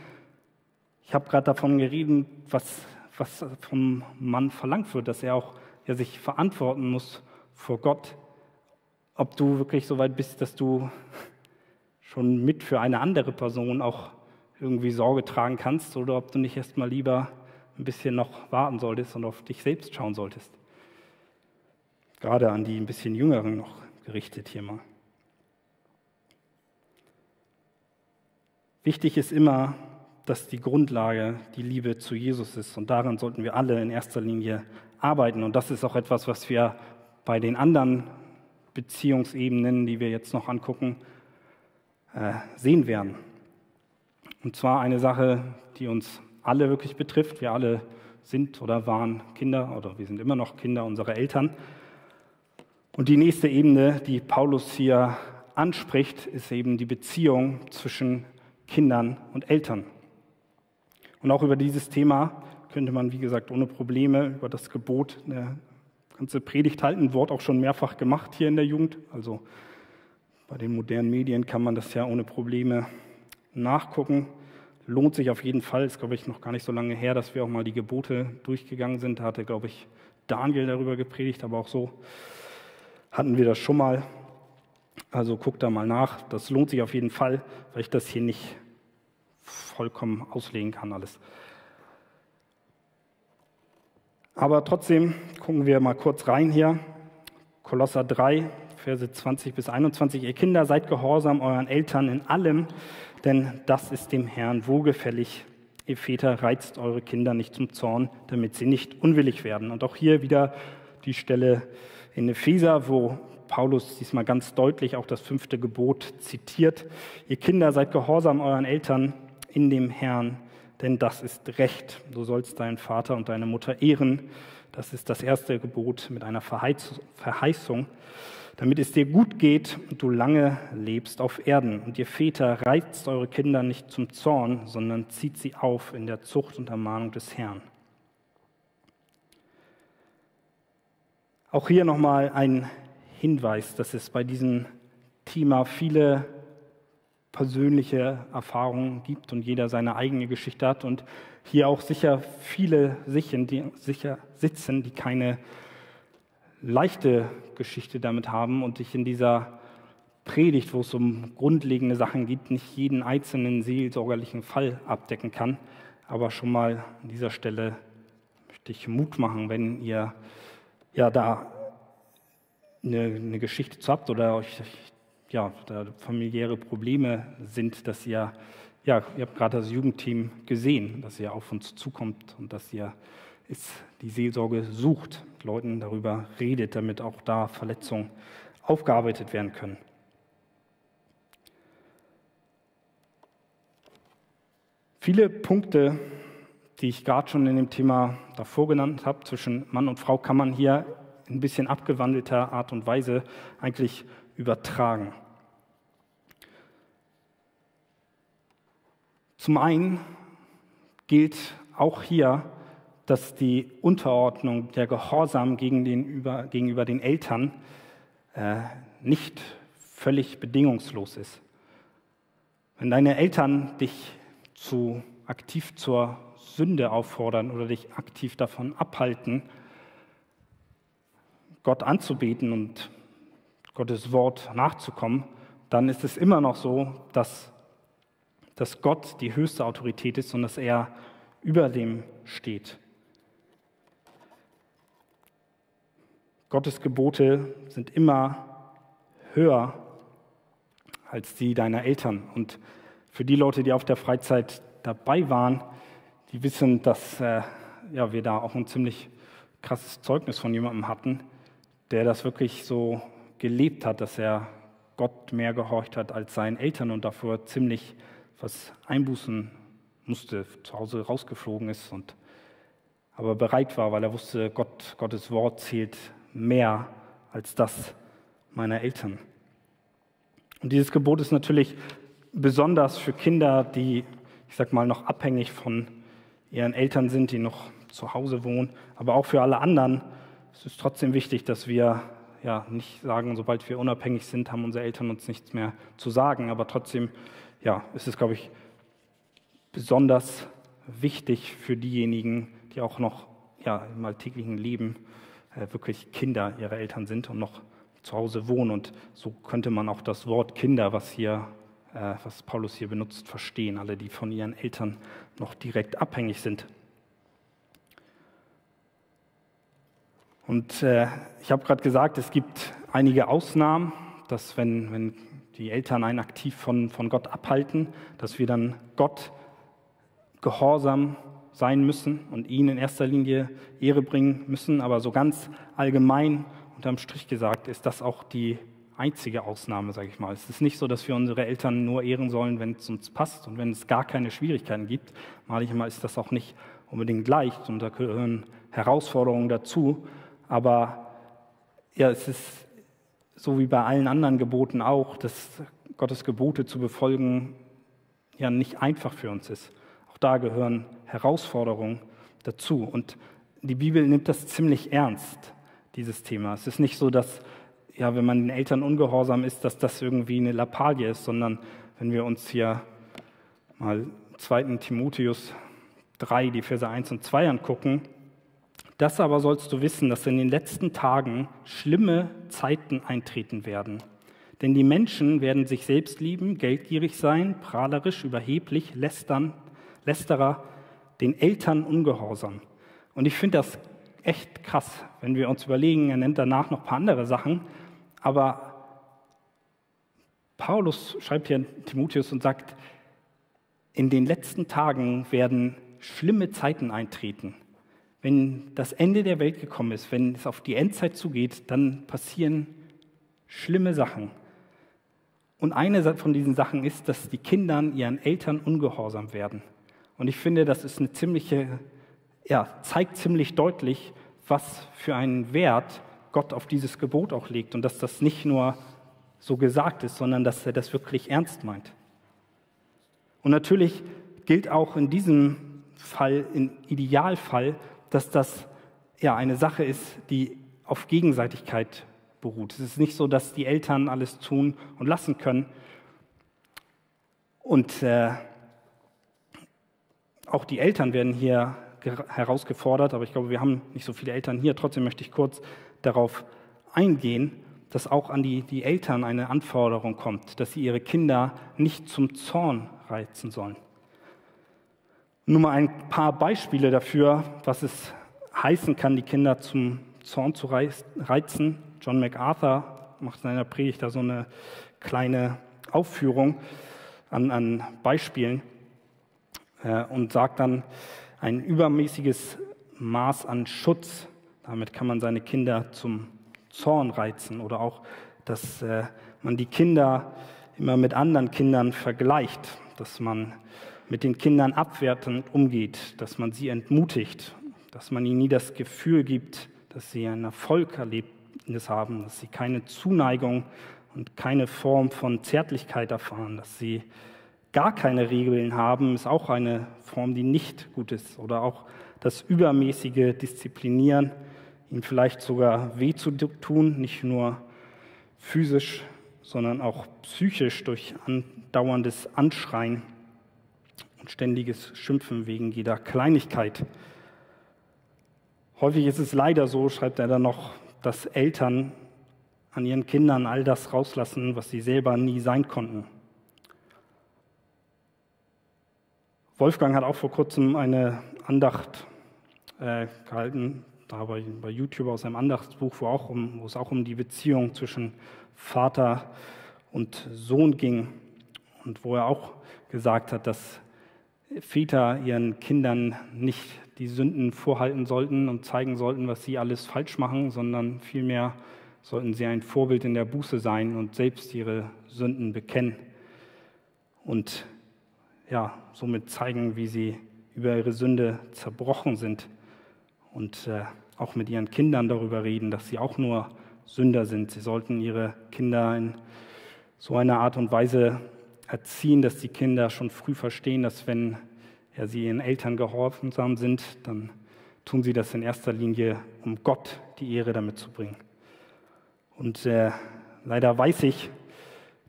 ich habe gerade davon geredet, was, was vom Mann verlangt wird, dass er auch ja, sich verantworten muss vor Gott, ob du wirklich so weit bist, dass du schon mit für eine andere Person auch irgendwie Sorge tragen kannst oder ob du nicht erst mal lieber ein bisschen noch warten solltest und auf dich selbst schauen solltest. Gerade an die ein bisschen Jüngeren noch gerichtet hier mal. Wichtig ist immer, dass die Grundlage die Liebe zu Jesus ist. Und daran sollten wir alle in erster Linie arbeiten. Und das ist auch etwas, was wir bei den anderen Beziehungsebenen, die wir jetzt noch angucken, äh, sehen werden. Und zwar eine Sache, die uns alle wirklich betrifft. Wir alle sind oder waren Kinder oder wir sind immer noch Kinder unserer Eltern. Und die nächste Ebene, die Paulus hier anspricht, ist eben die Beziehung zwischen Kindern und Eltern. Und auch über dieses Thema könnte man, wie gesagt, ohne Probleme über das Gebot eine ganze Predigt halten. Wort auch schon mehrfach gemacht hier in der Jugend. Also bei den modernen Medien kann man das ja ohne Probleme nachgucken. Lohnt sich auf jeden Fall. Ist, glaube ich, noch gar nicht so lange her, dass wir auch mal die Gebote durchgegangen sind. Da hatte, glaube ich, Daniel darüber gepredigt, aber auch so hatten wir das schon mal. Also guckt da mal nach. Das lohnt sich auf jeden Fall, weil ich das hier nicht vollkommen auslegen kann alles. Aber trotzdem gucken wir mal kurz rein hier. Kolosser 3, Verse 20 bis 21. Ihr Kinder, seid gehorsam euren Eltern in allem, denn das ist dem Herrn wohlgefällig. Ihr Väter reizt eure Kinder nicht zum Zorn, damit sie nicht unwillig werden. Und auch hier wieder die Stelle in Epheser, wo Paulus diesmal ganz deutlich auch das fünfte Gebot zitiert. Ihr Kinder, seid gehorsam euren Eltern in dem Herrn, denn das ist Recht. Du sollst deinen Vater und deine Mutter ehren. Das ist das erste Gebot mit einer Verheißung, damit es dir gut geht und du lange lebst auf Erden. Und ihr Väter reizt eure Kinder nicht zum Zorn, sondern zieht sie auf in der Zucht und Ermahnung des Herrn. Auch hier nochmal ein Hinweis, dass es bei diesem Thema viele persönliche Erfahrungen gibt und jeder seine eigene Geschichte hat und hier auch sicher viele sicher, die, sicher sitzen, die keine leichte Geschichte damit haben und ich in dieser Predigt, wo es um grundlegende Sachen geht, nicht jeden einzelnen seelsorgerlichen Fall abdecken kann. Aber schon mal an dieser Stelle möchte ich Mut machen, wenn ihr ja da eine, eine Geschichte zu habt oder euch ja, da familiäre Probleme sind, dass ihr, ja, ihr habt gerade das Jugendteam gesehen, dass ihr auf uns zukommt und dass ihr ist, die Seelsorge sucht, Leuten darüber redet, damit auch da Verletzungen aufgearbeitet werden können. Viele Punkte, die ich gerade schon in dem Thema davor genannt habe, zwischen Mann und Frau, kann man hier in ein bisschen abgewandelter Art und Weise eigentlich übertragen. Zum einen gilt auch hier, dass die Unterordnung, der Gehorsam gegenüber den Eltern äh, nicht völlig bedingungslos ist. Wenn deine Eltern dich zu aktiv zur Sünde auffordern oder dich aktiv davon abhalten, Gott anzubeten und Gottes Wort nachzukommen, dann ist es immer noch so, dass, dass Gott die höchste Autorität ist und dass er über dem steht. Gottes Gebote sind immer höher als die deiner Eltern. Und für die Leute, die auf der Freizeit dabei waren, die wissen, dass äh, ja, wir da auch ein ziemlich krasses Zeugnis von jemandem hatten, der das wirklich so gelebt hat, dass er Gott mehr gehorcht hat als seinen Eltern und davor ziemlich was einbußen musste, zu Hause rausgeflogen ist und aber bereit war, weil er wusste, Gott, Gottes Wort zählt mehr als das meiner Eltern. Und dieses Gebot ist natürlich besonders für Kinder, die, ich sag mal, noch abhängig von ihren Eltern sind, die noch zu Hause wohnen, aber auch für alle anderen. Es ist trotzdem wichtig, dass wir ja nicht sagen, sobald wir unabhängig sind, haben unsere Eltern uns nichts mehr zu sagen. Aber trotzdem, ja, ist es, glaube ich, besonders wichtig für diejenigen, die auch noch ja, im alltäglichen Leben äh, wirklich Kinder ihrer Eltern sind und noch zu Hause wohnen. Und so könnte man auch das Wort Kinder, was hier, äh, was Paulus hier benutzt, verstehen. Alle, die von ihren Eltern noch direkt abhängig sind. Und äh, ich habe gerade gesagt, es gibt einige Ausnahmen, dass wenn, wenn die Eltern einen aktiv von, von Gott abhalten, dass wir dann Gott gehorsam sein müssen und ihn in erster Linie Ehre bringen müssen. Aber so ganz allgemein unterm Strich gesagt ist das auch die einzige Ausnahme, sage ich mal. Es ist nicht so, dass wir unsere Eltern nur ehren sollen, wenn es uns passt und wenn es gar keine Schwierigkeiten gibt. Manchmal ist das auch nicht unbedingt leicht und da gehören Herausforderungen dazu. Aber ja, es ist so wie bei allen anderen Geboten auch, dass Gottes Gebote zu befolgen ja nicht einfach für uns ist. Auch da gehören Herausforderungen dazu. Und die Bibel nimmt das ziemlich ernst, dieses Thema. Es ist nicht so, dass, ja, wenn man den Eltern ungehorsam ist, dass das irgendwie eine Lappalie ist, sondern wenn wir uns hier mal 2. Timotheus 3, die Verse 1 und 2 angucken, das aber sollst du wissen, dass in den letzten Tagen schlimme Zeiten eintreten werden. Denn die Menschen werden sich selbst lieben, geldgierig sein, prahlerisch, überheblich, lästern, lästerer, den Eltern ungehorsam. Und ich finde das echt krass, wenn wir uns überlegen, er nennt danach noch ein paar andere Sachen, aber Paulus schreibt hier Timotheus und sagt, in den letzten Tagen werden schlimme Zeiten eintreten wenn das Ende der Welt gekommen ist, wenn es auf die Endzeit zugeht, dann passieren schlimme Sachen. Und eine von diesen Sachen ist, dass die Kinder ihren Eltern ungehorsam werden. Und ich finde, das ist eine ziemliche, ja, zeigt ziemlich deutlich, was für einen Wert Gott auf dieses Gebot auch legt und dass das nicht nur so gesagt ist, sondern dass er das wirklich ernst meint. Und natürlich gilt auch in diesem Fall, im Idealfall, dass das ja eine Sache ist, die auf Gegenseitigkeit beruht. Es ist nicht so, dass die Eltern alles tun und lassen können. Und äh, auch die Eltern werden hier herausgefordert, aber ich glaube, wir haben nicht so viele Eltern hier. Trotzdem möchte ich kurz darauf eingehen, dass auch an die, die Eltern eine Anforderung kommt, dass sie ihre Kinder nicht zum Zorn reizen sollen. Nur mal ein paar Beispiele dafür, was es heißen kann, die Kinder zum Zorn zu reizen. John MacArthur macht in seiner Predigt da so eine kleine Aufführung an, an Beispielen äh, und sagt dann, ein übermäßiges Maß an Schutz, damit kann man seine Kinder zum Zorn reizen oder auch, dass äh, man die Kinder immer mit anderen Kindern vergleicht, dass man mit den Kindern abwertend umgeht, dass man sie entmutigt, dass man ihnen nie das Gefühl gibt, dass sie ein Erfolgserlebnis haben, dass sie keine Zuneigung und keine Form von Zärtlichkeit erfahren, dass sie gar keine Regeln haben, ist auch eine Form, die nicht gut ist. Oder auch das übermäßige Disziplinieren, ihnen vielleicht sogar weh zu tun, nicht nur physisch, sondern auch psychisch durch andauerndes Anschreien und ständiges Schimpfen wegen jeder Kleinigkeit. Häufig ist es leider so, schreibt er dann noch, dass Eltern an ihren Kindern all das rauslassen, was sie selber nie sein konnten. Wolfgang hat auch vor kurzem eine Andacht äh, gehalten, da bei, bei YouTube aus einem Andachtsbuch, wo, auch um, wo es auch um die Beziehung zwischen Vater und Sohn ging und wo er auch gesagt hat, dass Väter ihren Kindern nicht die Sünden vorhalten sollten und zeigen sollten, was sie alles falsch machen, sondern vielmehr sollten sie ein Vorbild in der Buße sein und selbst ihre Sünden bekennen. Und ja, somit zeigen, wie sie über ihre Sünde zerbrochen sind und äh, auch mit ihren Kindern darüber reden, dass sie auch nur Sünder sind. Sie sollten ihre Kinder in so einer Art und Weise erziehen, dass die Kinder schon früh verstehen, dass wenn ja, sie ihren Eltern gehorsam sind, dann tun sie das in erster Linie, um Gott die Ehre damit zu bringen. Und äh, leider weiß ich,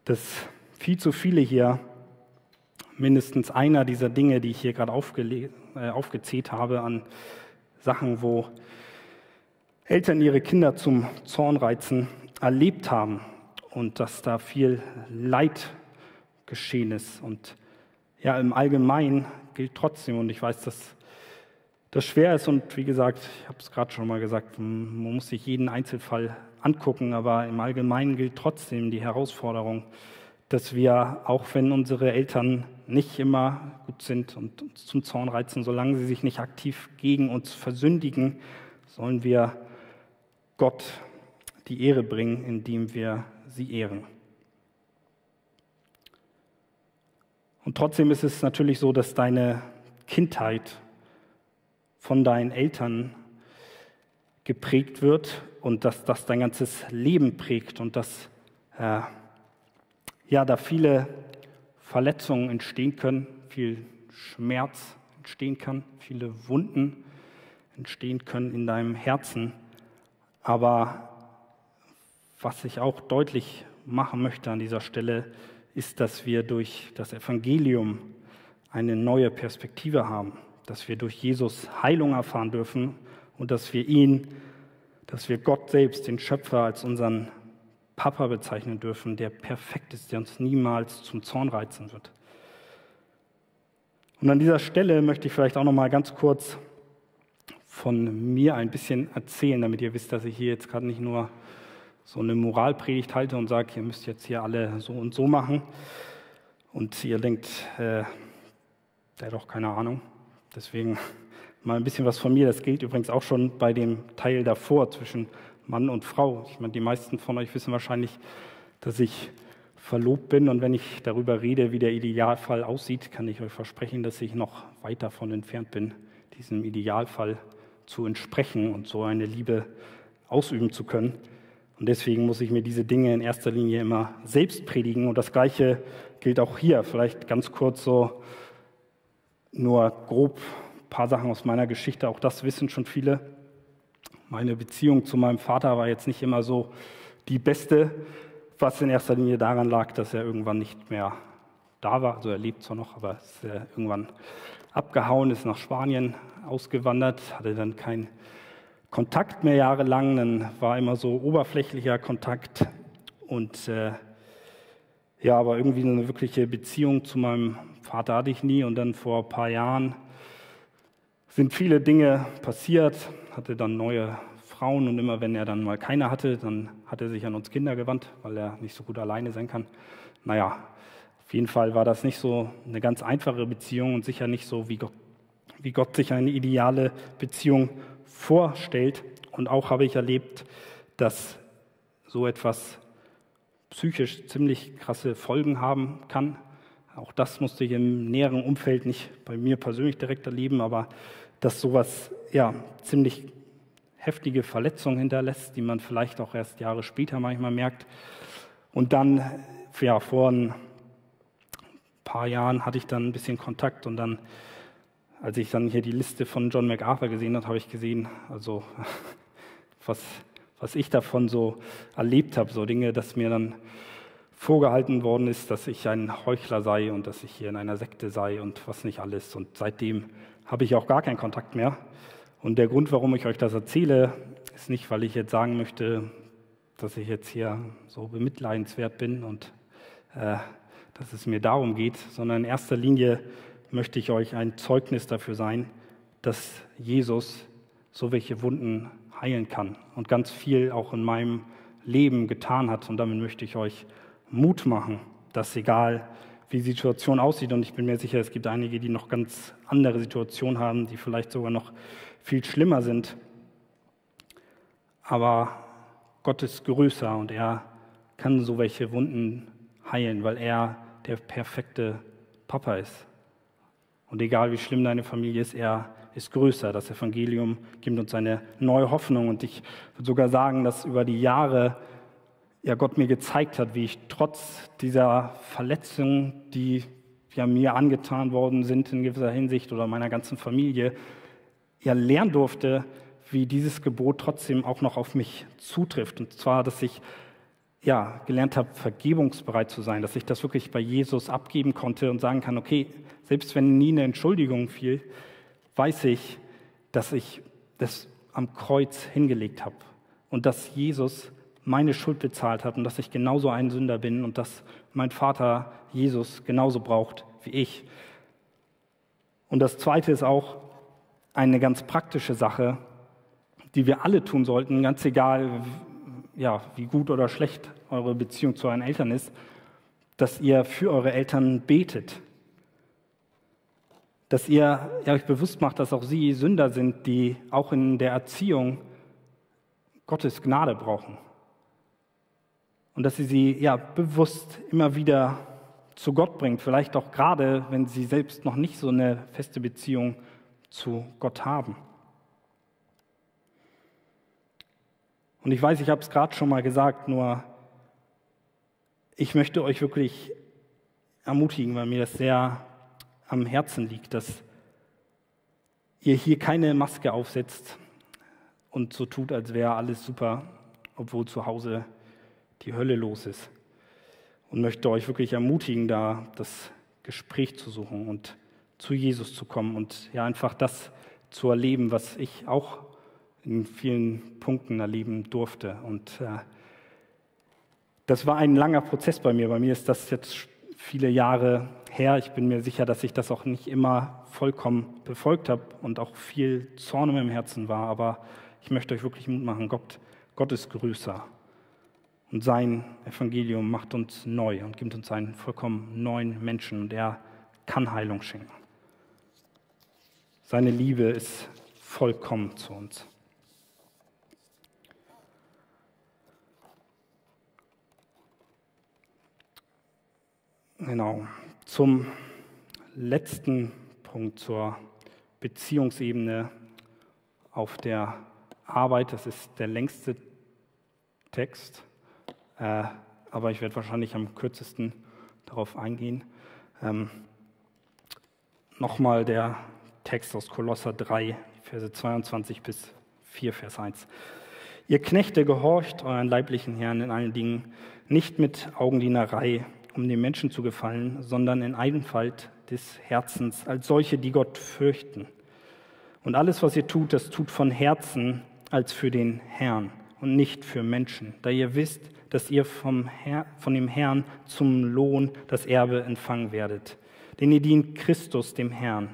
dass viel zu viele hier mindestens einer dieser Dinge, die ich hier gerade äh, aufgezählt habe, an Sachen, wo Eltern ihre Kinder zum Zorn reizen, erlebt haben und dass da viel Leid geschehen ist. Und ja, im Allgemeinen gilt trotzdem, und ich weiß, dass das schwer ist und wie gesagt, ich habe es gerade schon mal gesagt, man muss sich jeden Einzelfall angucken, aber im Allgemeinen gilt trotzdem die Herausforderung, dass wir, auch wenn unsere Eltern nicht immer gut sind und uns zum Zorn reizen, solange sie sich nicht aktiv gegen uns versündigen, sollen wir Gott die Ehre bringen, indem wir sie ehren. Und trotzdem ist es natürlich so, dass deine Kindheit von deinen Eltern geprägt wird und dass das dein ganzes Leben prägt und dass äh, ja, da viele Verletzungen entstehen können, viel Schmerz entstehen kann, viele Wunden entstehen können in deinem Herzen. Aber was ich auch deutlich machen möchte an dieser Stelle, ist, dass wir durch das Evangelium eine neue Perspektive haben, dass wir durch Jesus Heilung erfahren dürfen und dass wir ihn, dass wir Gott selbst, den Schöpfer, als unseren Papa bezeichnen dürfen, der perfekt ist, der uns niemals zum Zorn reizen wird. Und an dieser Stelle möchte ich vielleicht auch noch mal ganz kurz von mir ein bisschen erzählen, damit ihr wisst, dass ich hier jetzt gerade nicht nur so eine Moralpredigt halte und sage, ihr müsst jetzt hier alle so und so machen. Und ihr denkt, äh, der hat doch keine Ahnung. Deswegen mal ein bisschen was von mir. Das gilt übrigens auch schon bei dem Teil davor zwischen Mann und Frau. Ich meine, die meisten von euch wissen wahrscheinlich, dass ich verlobt bin. Und wenn ich darüber rede, wie der Idealfall aussieht, kann ich euch versprechen, dass ich noch weit davon entfernt bin, diesem Idealfall zu entsprechen und so eine Liebe ausüben zu können. Und deswegen muss ich mir diese Dinge in erster Linie immer selbst predigen. Und das Gleiche gilt auch hier. Vielleicht ganz kurz so nur grob ein paar Sachen aus meiner Geschichte. Auch das wissen schon viele. Meine Beziehung zu meinem Vater war jetzt nicht immer so die beste, was in erster Linie daran lag, dass er irgendwann nicht mehr da war. Also er lebt zwar noch, aber ist irgendwann abgehauen, ist nach Spanien ausgewandert, hatte dann kein Kontakt mehr jahrelang, dann war immer so oberflächlicher Kontakt und äh, ja, aber irgendwie eine wirkliche Beziehung zu meinem Vater hatte ich nie und dann vor ein paar Jahren sind viele Dinge passiert, hatte dann neue Frauen und immer wenn er dann mal keine hatte, dann hat er sich an uns Kinder gewandt, weil er nicht so gut alleine sein kann. Naja, auf jeden Fall war das nicht so eine ganz einfache Beziehung und sicher nicht so, wie Gott, wie Gott sich eine ideale Beziehung vorstellt. Und auch habe ich erlebt, dass so etwas psychisch ziemlich krasse Folgen haben kann. Auch das musste ich im näheren Umfeld nicht bei mir persönlich direkt erleben, aber dass sowas ja ziemlich heftige Verletzungen hinterlässt, die man vielleicht auch erst Jahre später manchmal merkt. Und dann, ja, vor ein paar Jahren hatte ich dann ein bisschen Kontakt und dann als ich dann hier die Liste von John MacArthur gesehen habe, habe ich gesehen, also *laughs* was, was ich davon so erlebt habe, so Dinge, dass mir dann vorgehalten worden ist, dass ich ein Heuchler sei und dass ich hier in einer Sekte sei und was nicht alles. Und seitdem habe ich auch gar keinen Kontakt mehr. Und der Grund, warum ich euch das erzähle, ist nicht, weil ich jetzt sagen möchte, dass ich jetzt hier so bemitleidenswert bin und äh, dass es mir darum geht, sondern in erster Linie möchte ich euch ein Zeugnis dafür sein, dass Jesus so welche Wunden heilen kann und ganz viel auch in meinem Leben getan hat. Und damit möchte ich euch Mut machen, dass egal wie die Situation aussieht, und ich bin mir sicher, es gibt einige, die noch ganz andere Situationen haben, die vielleicht sogar noch viel schlimmer sind. Aber Gott ist größer und er kann so welche Wunden heilen, weil er der perfekte Papa ist Und egal wie schlimm deine Familie ist, er ist größer. Das Evangelium gibt uns eine neue Hoffnung. Und ich würde sogar sagen, dass über die Jahre ja Gott mir gezeigt hat, wie ich trotz dieser Verletzungen, die ja mir angetan worden sind in gewisser Hinsicht oder meiner ganzen Familie, ja lernen durfte, wie dieses Gebot trotzdem auch noch auf mich zutrifft. Und zwar, dass ich ja, gelernt habe, vergebungsbereit zu sein, dass ich das wirklich bei Jesus abgeben konnte und sagen kann, okay, selbst wenn nie eine Entschuldigung fiel, weiß ich, dass ich das am Kreuz hingelegt habe und dass Jesus meine Schuld bezahlt hat und dass ich genauso ein Sünder bin und dass mein Vater Jesus genauso braucht wie ich. Und das Zweite ist auch eine ganz praktische Sache, die wir alle tun sollten, ganz egal, ja, wie gut oder schlecht eure Beziehung zu euren Eltern ist, dass ihr für eure Eltern betet. Dass ihr euch bewusst macht, dass auch sie Sünder sind, die auch in der Erziehung Gottes Gnade brauchen. Und dass ihr sie ja bewusst immer wieder zu Gott bringt, vielleicht auch gerade, wenn sie selbst noch nicht so eine feste Beziehung zu Gott haben. Und ich weiß, ich habe es gerade schon mal gesagt, nur ich möchte euch wirklich ermutigen, weil mir das sehr am Herzen liegt, dass ihr hier keine Maske aufsetzt und so tut, als wäre alles super, obwohl zu Hause die Hölle los ist. Und möchte euch wirklich ermutigen, da das Gespräch zu suchen und zu Jesus zu kommen und ja einfach das zu erleben, was ich auch in vielen Punkten erleben durfte. Und äh, das war ein langer Prozess bei mir. Bei mir ist das jetzt viele Jahre her. Ich bin mir sicher, dass ich das auch nicht immer vollkommen befolgt habe und auch viel Zorn meinem Herzen war. Aber ich möchte euch wirklich Mut machen. Gott, Gott ist größer. Und sein Evangelium macht uns neu und gibt uns einen vollkommen neuen Menschen. Und er kann Heilung schenken. Seine Liebe ist vollkommen zu uns. Genau. Zum letzten Punkt zur Beziehungsebene auf der Arbeit. Das ist der längste Text, äh, aber ich werde wahrscheinlich am kürzesten darauf eingehen. Ähm, Nochmal der Text aus Kolosser 3, Verse 22 bis 4, Vers 1. Ihr Knechte gehorcht euren leiblichen Herrn in allen Dingen, nicht mit Augendienerei um den Menschen zu gefallen, sondern in Einfalt des Herzens, als solche, die Gott fürchten. Und alles, was ihr tut, das tut von Herzen als für den Herrn und nicht für Menschen, da ihr wisst, dass ihr vom Herr, von dem Herrn zum Lohn das Erbe empfangen werdet. Denn ihr dient Christus, dem Herrn.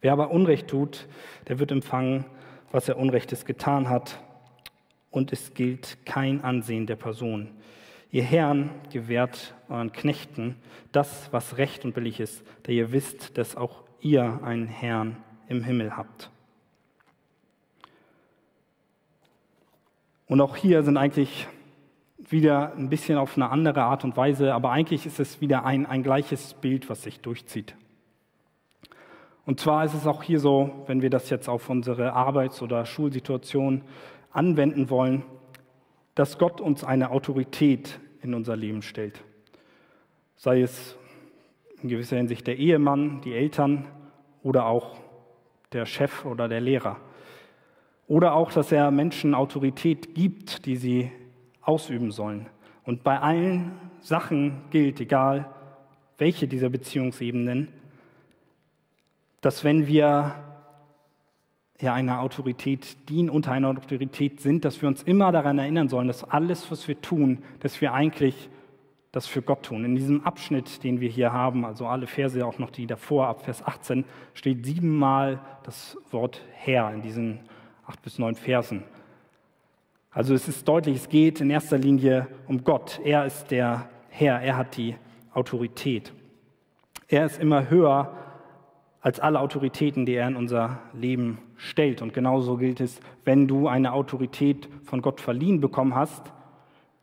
Wer aber Unrecht tut, der wird empfangen, was er Unrechtes getan hat, und es gilt kein Ansehen der Person. Ihr Herren gewährt euren Knechten das, was recht und billig ist, da ihr wisst, dass auch ihr einen Herrn im Himmel habt. Und auch hier sind eigentlich wieder ein bisschen auf eine andere Art und Weise, aber eigentlich ist es wieder ein, ein gleiches Bild, was sich durchzieht. Und zwar ist es auch hier so, wenn wir das jetzt auf unsere Arbeits- oder Schulsituation anwenden wollen, dass Gott uns eine Autorität in unser Leben stellt. Sei es in gewisser Hinsicht der Ehemann, die Eltern oder auch der Chef oder der Lehrer. Oder auch, dass er Menschen Autorität gibt, die sie ausüben sollen. Und bei allen Sachen gilt, egal welche dieser Beziehungsebenen, dass wenn wir ja einer Autorität dienen, unter einer Autorität sind, dass wir uns immer daran erinnern sollen, dass alles, was wir tun, dass wir eigentlich das für Gott tun. In diesem Abschnitt, den wir hier haben, also alle Verse, auch noch die davor, ab Vers 18, steht siebenmal das Wort Herr in diesen acht bis neun Versen. Also es ist deutlich, es geht in erster Linie um Gott. Er ist der Herr, er hat die Autorität. Er ist immer höher als alle Autoritäten, die er in unser Leben stellt. Und genauso gilt es, wenn du eine Autorität von Gott verliehen bekommen hast,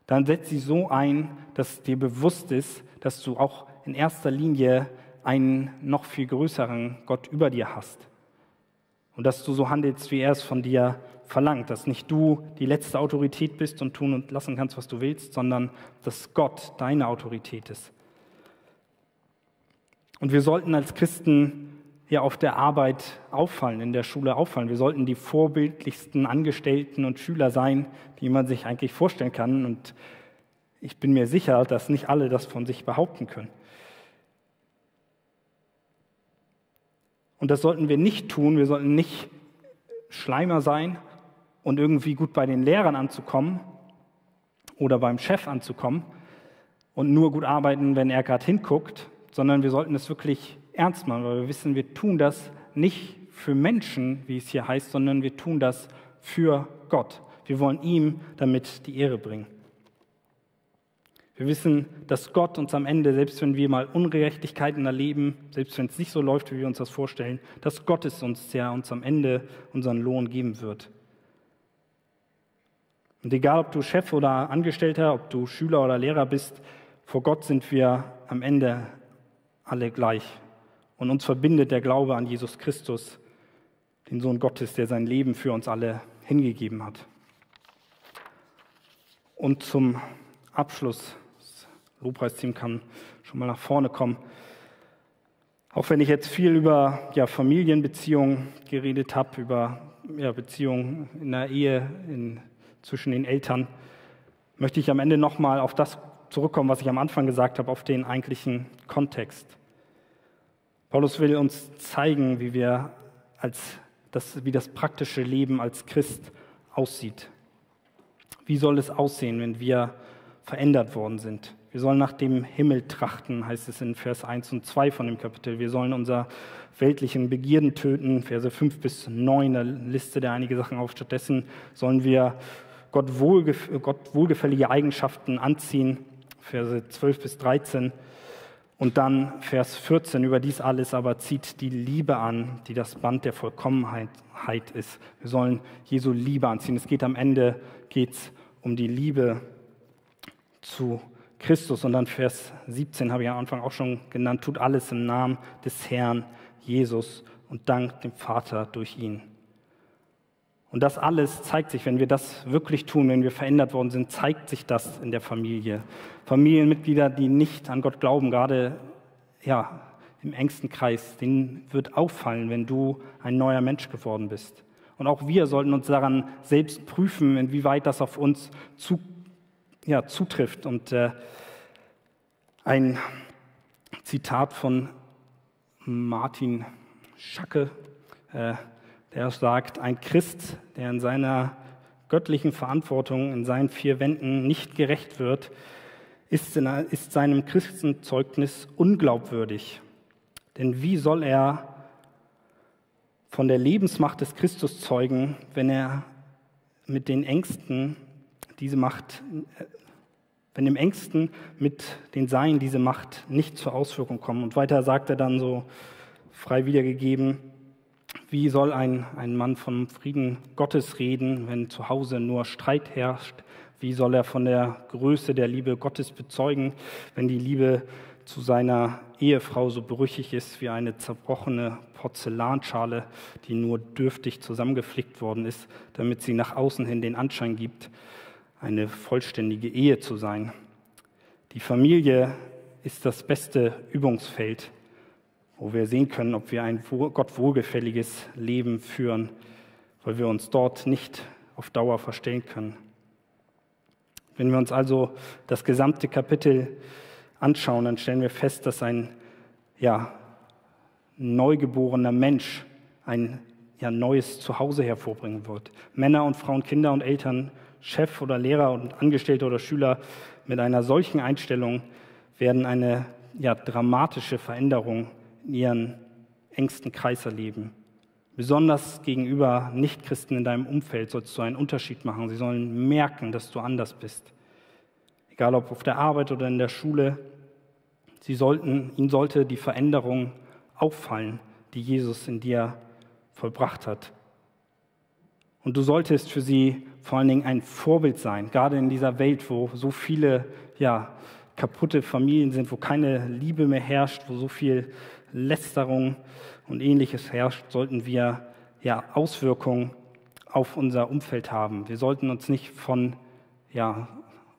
dann setz sie so ein, dass dir bewusst ist, dass du auch in erster Linie einen noch viel größeren Gott über dir hast. Und dass du so handelst, wie er es von dir verlangt, dass nicht du die letzte Autorität bist und tun und lassen kannst, was du willst, sondern dass Gott deine Autorität ist. Und wir sollten als Christen ja auf der Arbeit auffallen, in der Schule auffallen. Wir sollten die vorbildlichsten Angestellten und Schüler sein, die man sich eigentlich vorstellen kann. Und ich bin mir sicher, dass nicht alle das von sich behaupten können. Und das sollten wir nicht tun. Wir sollten nicht Schleimer sein und irgendwie gut bei den Lehrern anzukommen oder beim Chef anzukommen und nur gut arbeiten, wenn er gerade hinguckt, sondern wir sollten es wirklich ernst machen, weil wir wissen, wir tun das nicht für Menschen, wie es hier heißt, sondern wir tun das für Gott. Wir wollen ihm damit die Ehre bringen. Wir wissen, dass Gott uns am Ende, selbst wenn wir mal Ungerechtigkeiten erleben, selbst wenn es nicht so läuft, wie wir uns das vorstellen, dass Gott es uns, der uns am Ende unseren Lohn geben wird. Und egal, ob du Chef oder Angestellter, ob du Schüler oder Lehrer bist, vor Gott sind wir am Ende alle gleich. Und uns verbindet der Glaube an Jesus Christus, den Sohn Gottes, der sein Leben für uns alle hingegeben hat. Und zum Abschluss, das Lobpreisteam kann schon mal nach vorne kommen. Auch wenn ich jetzt viel über ja, Familienbeziehungen geredet habe, über ja, Beziehungen in der Ehe in, zwischen den Eltern, möchte ich am Ende nochmal auf das zurückkommen, was ich am Anfang gesagt habe, auf den eigentlichen Kontext. Paulus will uns zeigen, wie, wir als das, wie das praktische Leben als Christ aussieht. Wie soll es aussehen, wenn wir verändert worden sind? Wir sollen nach dem Himmel trachten, heißt es in Vers 1 und 2 von dem Kapitel. Wir sollen unser weltlichen Begierden töten, Verse 5 bis 9, da Liste der einige Sachen auf. Stattdessen sollen wir Gott, wohlgef Gott wohlgefällige Eigenschaften anziehen, Verse 12 bis 13. Und dann Vers 14, über dies alles aber zieht die Liebe an, die das Band der Vollkommenheit ist. Wir sollen Jesu Liebe anziehen. Es geht am Ende geht's um die Liebe zu Christus. Und dann Vers 17 habe ich am Anfang auch schon genannt, tut alles im Namen des Herrn Jesus und dankt dem Vater durch ihn. Und das alles zeigt sich, wenn wir das wirklich tun, wenn wir verändert worden sind, zeigt sich das in der Familie. Familienmitglieder, die nicht an Gott glauben, gerade ja, im engsten Kreis, denen wird auffallen, wenn du ein neuer Mensch geworden bist. Und auch wir sollten uns daran selbst prüfen, inwieweit das auf uns zu, ja, zutrifft. Und äh, ein Zitat von Martin Schacke, äh, der sagt, ein Christ, der in seiner göttlichen Verantwortung in seinen vier Wänden nicht gerecht wird, ist, in, ist seinem Christenzeugnis unglaubwürdig. Denn wie soll er von der Lebensmacht des Christus zeugen, wenn er mit den Ängsten diese Macht, wenn dem Ängsten mit den Seinen diese Macht nicht zur Auswirkung kommt. Und weiter sagt er dann so frei wiedergegeben, wie soll ein, ein Mann vom Frieden Gottes reden, wenn zu Hause nur Streit herrscht? Wie soll er von der Größe der Liebe Gottes bezeugen, wenn die Liebe zu seiner Ehefrau so brüchig ist wie eine zerbrochene Porzellanschale, die nur dürftig zusammengeflickt worden ist, damit sie nach außen hin den Anschein gibt, eine vollständige Ehe zu sein? Die Familie ist das beste Übungsfeld wo wir sehen können, ob wir ein Gott wohlgefälliges Leben führen, weil wir uns dort nicht auf Dauer verstehen können. Wenn wir uns also das gesamte Kapitel anschauen, dann stellen wir fest, dass ein ja, neugeborener Mensch ein ja, neues Zuhause hervorbringen wird. Männer und Frauen, Kinder und Eltern, Chef oder Lehrer und Angestellte oder Schüler mit einer solchen Einstellung werden eine ja, dramatische Veränderung in ihren engsten Kreis erleben. Besonders gegenüber Nichtchristen in deinem Umfeld sollst du einen Unterschied machen. Sie sollen merken, dass du anders bist. Egal ob auf der Arbeit oder in der Schule. Sie sollten, ihnen sollte die Veränderung auffallen, die Jesus in dir vollbracht hat. Und du solltest für sie vor allen Dingen ein Vorbild sein, gerade in dieser Welt, wo so viele ja, kaputte Familien sind, wo keine Liebe mehr herrscht, wo so viel Lästerung und ähnliches herrscht, sollten wir ja Auswirkungen auf unser Umfeld haben. Wir sollten uns nicht von ja,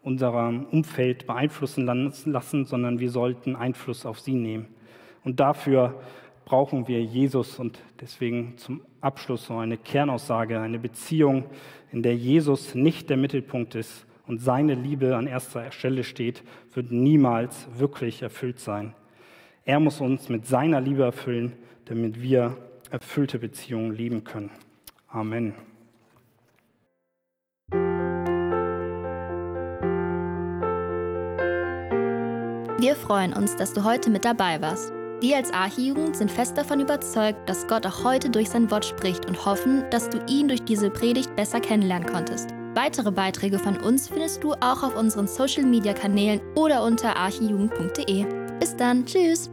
unserem Umfeld beeinflussen lassen, sondern wir sollten Einfluss auf sie nehmen. Und dafür brauchen wir Jesus und deswegen zum Abschluss so eine Kernaussage, eine Beziehung, in der Jesus nicht der Mittelpunkt ist und seine Liebe an erster Stelle steht, wird niemals wirklich erfüllt sein. Er muss uns mit seiner Liebe erfüllen, damit wir erfüllte Beziehungen leben können. Amen. Wir freuen uns, dass du heute mit dabei warst. Wir als Archijugend sind fest davon überzeugt, dass Gott auch heute durch sein Wort spricht und hoffen, dass du ihn durch diese Predigt besser kennenlernen konntest. Weitere Beiträge von uns findest du auch auf unseren Social-Media-Kanälen oder unter archijugend.de. Bis dann, tschüss!